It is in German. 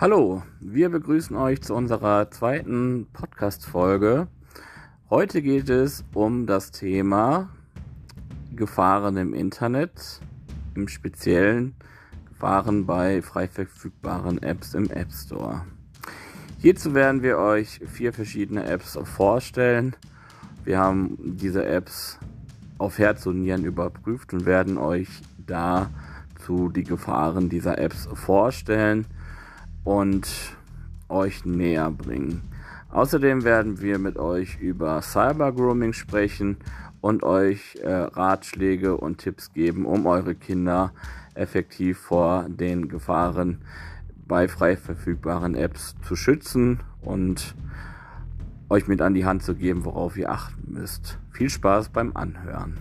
Hallo, wir begrüßen euch zu unserer zweiten Podcast-Folge. Heute geht es um das Thema Gefahren im Internet, im Speziellen Gefahren bei frei verfügbaren Apps im App Store. Hierzu werden wir euch vier verschiedene Apps vorstellen. Wir haben diese Apps auf Herz und Nieren überprüft und werden euch dazu die Gefahren dieser Apps vorstellen und euch näher bringen. Außerdem werden wir mit euch über Cyber Grooming sprechen und euch äh, Ratschläge und Tipps geben, um eure Kinder effektiv vor den Gefahren bei frei verfügbaren Apps zu schützen und euch mit an die Hand zu geben, worauf ihr achten müsst. Viel Spaß beim Anhören.